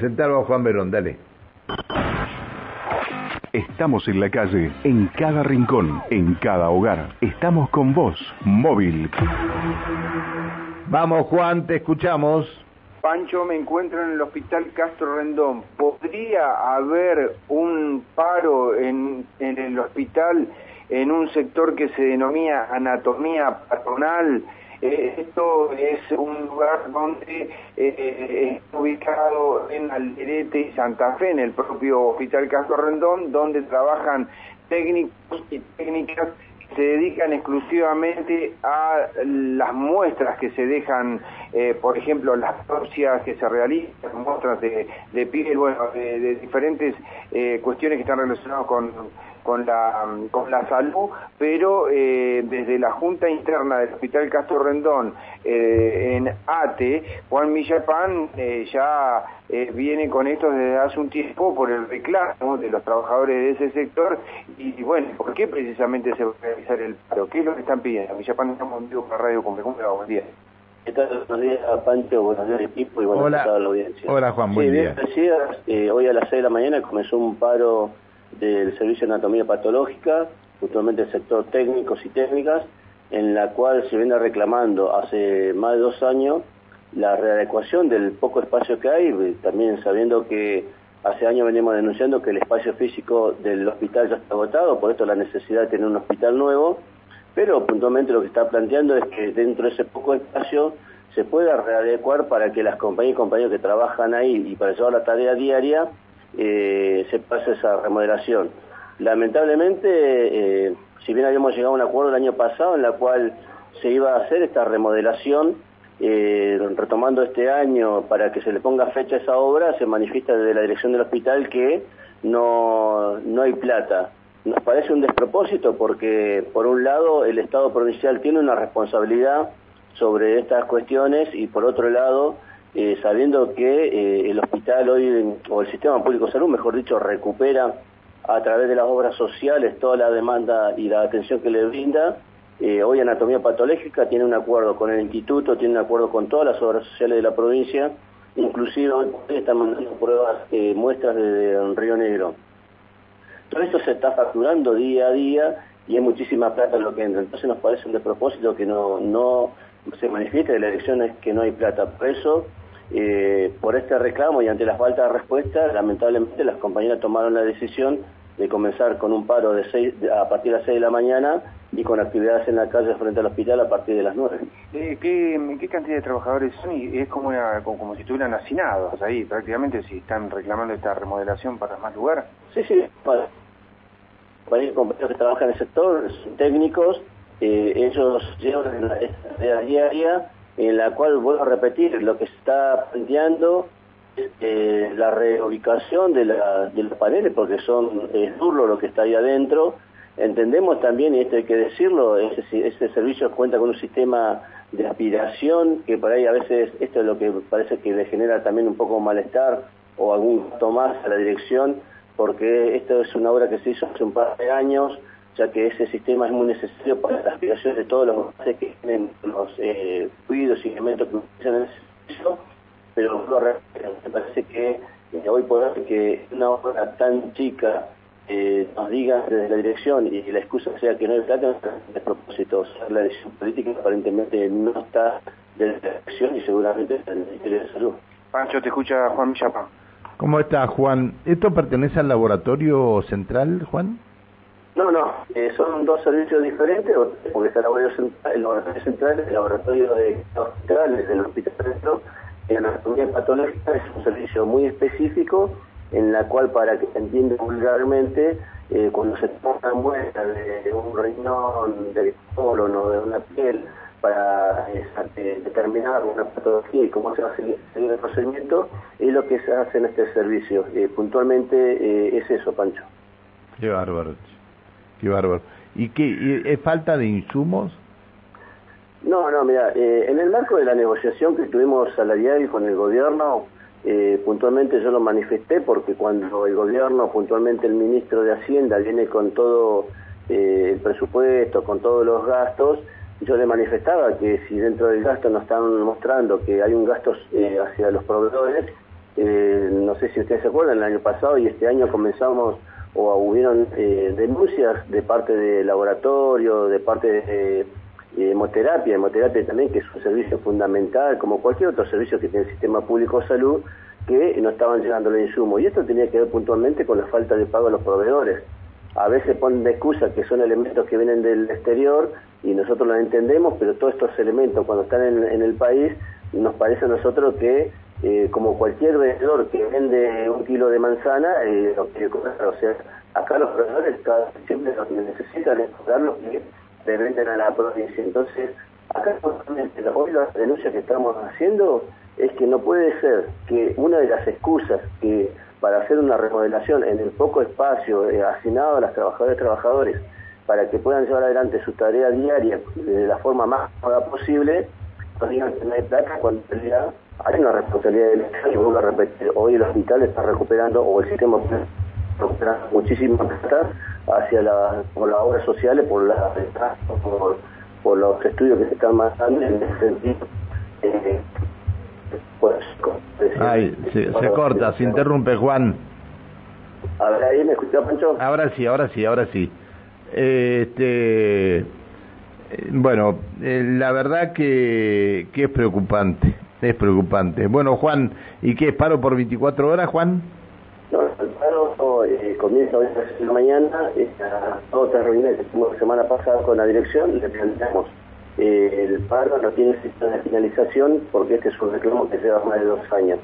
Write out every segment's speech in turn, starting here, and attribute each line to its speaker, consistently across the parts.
Speaker 1: Presentalo a Juan Verón, dale.
Speaker 2: Estamos en la calle, en cada rincón, en cada hogar. Estamos con vos, móvil.
Speaker 1: Vamos, Juan, te escuchamos.
Speaker 3: Pancho, me encuentro en el hospital Castro Rendón. ¿Podría haber un paro en, en el hospital en un sector que se denomina anatomía patronal? Eh, esto es un lugar donde eh, está ubicado en Alderete y Santa Fe, en el propio Hospital Castro Rendón, donde trabajan técnicos y técnicas se dedican exclusivamente a las muestras que se dejan, eh, por ejemplo, las autopsias que se realizan, muestras de, de piel, bueno, de, de diferentes cuestiones que están relacionadas con con la, con la salud, pero eh, desde la Junta Interna del Hospital Castro Rendón eh, en ATE, Juan Millapán eh, ya viene con esto desde hace un tiempo por el reclamo de los trabajadores de ese sector y, bueno, ¿por qué precisamente se va a realizar el paro? ¿Qué es lo que están pidiendo? Millapán estamos en vivo con Radio Cumple, ¿cómo va? Buen día.
Speaker 4: ¿Qué tal? Buenos días, Pancho, buenos días equipo y buenos días a la audiencia.
Speaker 1: Hola Juan, buen
Speaker 4: sí,
Speaker 1: día.
Speaker 4: Bien, hoy a las 6 de la mañana comenzó un paro del Servicio de Anatomía Patológica, justamente el sector técnicos y técnicas, en la cual se viene reclamando hace más de dos años la readecuación del poco espacio que hay, también sabiendo que hace años venimos denunciando que el espacio físico del hospital ya está agotado, por esto la necesidad de tener un hospital nuevo, pero puntualmente lo que está planteando es que dentro de ese poco espacio se pueda readecuar para que las compañías y compañeros que trabajan ahí y para llevar la tarea diaria eh, se pasa esa remodelación. Lamentablemente, eh, si bien habíamos llegado a un acuerdo el año pasado en la cual se iba a hacer esta remodelación, eh, retomando este año para que se le ponga fecha a esa obra, se manifiesta desde la dirección del hospital que no, no hay plata. Nos parece un despropósito porque, por un lado, el Estado provincial tiene una responsabilidad sobre estas cuestiones y, por otro lado, eh, sabiendo que eh, el hospital hoy, o el sistema público de salud, mejor dicho, recupera a través de las obras sociales toda la demanda y la atención que le brinda. Eh, hoy Anatomía Patológica tiene un acuerdo con el instituto, tiene un acuerdo con todas las obras sociales de la provincia, inclusive hoy están mandando pruebas, muestras de, Río Negro. Todo esto se está facturando día a día y hay muchísima plata en lo que entra. Entonces nos parece un despropósito que no, no se manifieste de la elección es que no hay plata. Por eso eh, por este reclamo y ante la falta de respuesta, lamentablemente las compañeras tomaron la decisión de comenzar con un paro de seis, a partir de las 6 de la mañana y con actividades en la calle frente al hospital a partir de las 9.
Speaker 3: Eh, ¿qué, ¿qué, cantidad de trabajadores son? Y es como, como, si estuvieran hacinados ahí, prácticamente, si están reclamando esta remodelación para más lugar.
Speaker 4: Sí, sí, para, para compañeros que trabajan en el sector, técnicos, eh, ellos llevan la tarea diaria en la cual, vuelvo a repetir, lo que se está planteando eh, la reubicación de, de, los paneles, porque son es duro lo que está ahí adentro. Entendemos también, y esto hay que decirlo, ese, servicio cuenta con un sistema de aspiración, que por ahí a veces esto es lo que parece que le genera también un poco malestar o algún gasto más a la dirección, porque esto es una obra que se hizo hace un par de años, ya que ese sistema es muy necesario para la aspiración de todos los gases que tienen los eh, fluidos y elementos que utilizan en ese servicio, pero me parece que eh, hoy por hoy que una obra tan chica eh, nos diga desde la dirección y la excusa sea que no hay plata, es propósito. la decisión política aparentemente no está de la dirección y seguramente está en el Ministerio de Salud.
Speaker 3: Pancho, te escucha Juan Millapa.
Speaker 1: ¿Cómo está, Juan? ¿Esto pertenece al laboratorio central, Juan?
Speaker 4: No, no, eh, son dos servicios diferentes, porque está el laboratorio central, el laboratorio central, el laboratorio de hospitales del hospital centro, en anatomía patológica es un servicio muy específico en la cual, para que se entienda vulgarmente, eh, cuando se toma muestra de un riñón, del colon o de una piel, para eh, determinar una patología y cómo se va a seguir, el procedimiento, es lo que se hace en este servicio. puntualmente es eso, Pancho.
Speaker 1: Qué bárbaro. Qué bárbaro. ¿Y qué? ¿Es falta de insumos?
Speaker 4: No, no, mira, eh, en el marco de la negociación que tuvimos salarial con el gobierno, eh, puntualmente yo lo manifesté porque cuando el gobierno, puntualmente el ministro de Hacienda, viene con todo eh, el presupuesto, con todos los gastos, yo le manifestaba que si dentro del gasto nos están mostrando que hay un gasto hacia los proveedores, eh, no sé si ustedes se acuerdan, el año pasado y este año comenzamos o hubieron eh, denuncias de parte de laboratorio, de parte de hemoterapia, hemoterapia también, que es un servicio fundamental, como cualquier otro servicio que tiene el sistema público de salud, que no estaban llegando los insumos. Y esto tenía que ver puntualmente con la falta de pago a los proveedores. A veces ponen de excusa que son elementos que vienen del exterior y nosotros los entendemos, pero todos estos elementos cuando están en, el país, nos parece a nosotros que eh, como cualquier vendedor que vende un kilo de manzana, eh, lo quiere cobrar. O sea, acá los proveedores cada, siempre lo que necesitan es cobrar lo que le venden a la provincia. Entonces, acá hoy la denuncia que estamos haciendo es que no puede ser que una de las excusas que para hacer una remodelación en el poco espacio eh, asignado a las trabajadoras y trabajadores para que puedan llevar adelante su tarea diaria de la forma más cómoda posible, hay plata cuando en realidad hay una responsabilidad del Estado y vuelvo a repetir, hoy el hospital está recuperando o el sistema está recuperando muchísima plata hacia la, por las obras sociales, por, la, por, por los estudios que se están mandando en ese sentido. Eh,
Speaker 1: pues, Ay, se, corta, se interrumpe, Juan.
Speaker 4: A ahí me escuchó, Pancho.
Speaker 1: Ahora sí, ahora sí, ahora sí. Este, bueno, eh, la verdad que, que es preocupante, es preocupante. Bueno, Juan, ¿y qué es paro por 24 horas, Juan?
Speaker 4: No, el paro eh, comienza hoy a la mañana, esta otra reunión que tuvimos la semana pasada con la dirección, le planteamos eh, el paro no tiene sistema de finalización porque este es un reclamo que lleva más de dos años.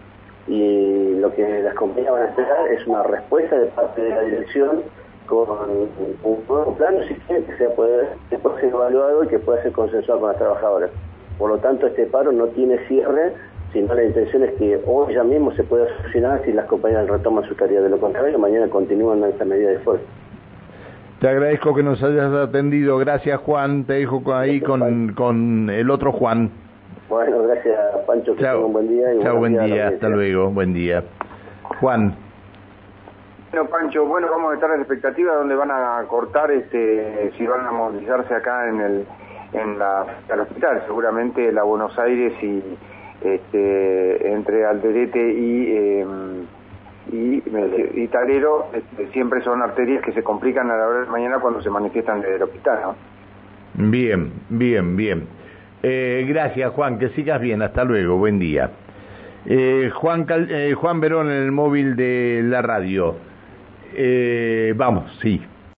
Speaker 4: Y lo que las compañías van a esperar es una respuesta de parte de la dirección con un nuevo plano si que sea puede, que pueda ser evaluado y que pueda ser consensuado con las trabajadoras. Por lo tanto, este paro no tiene cierre, sino la intención es que hoy ya mismo se pueda solucionar si las compañías retoman su tarea. De lo contrario, mañana continúan en esta medida de esfuerzo.
Speaker 1: Te agradezco que nos hayas atendido. Gracias, Juan. Te dejo ahí con, con el otro Juan.
Speaker 4: Bueno, gracias, Pancho. Que Chao. un buen día.
Speaker 1: Y Chao, buen día. Hasta luego. Buen día. Juan.
Speaker 3: Bueno, Pancho, bueno, vamos a estar en la expectativa donde van a cortar, este, si van a movilizarse acá en el, en la, al hospital, seguramente la Buenos Aires y este, entre Alderete y eh, y, y Talero este, siempre son arterias que se complican a la hora de mañana cuando se manifiestan desde el hospital.
Speaker 1: Bien, bien, bien. Eh, gracias Juan, que sigas bien, hasta luego, buen día. Eh, Juan, eh, Juan Verón en el móvil de la radio. Vamos, sí.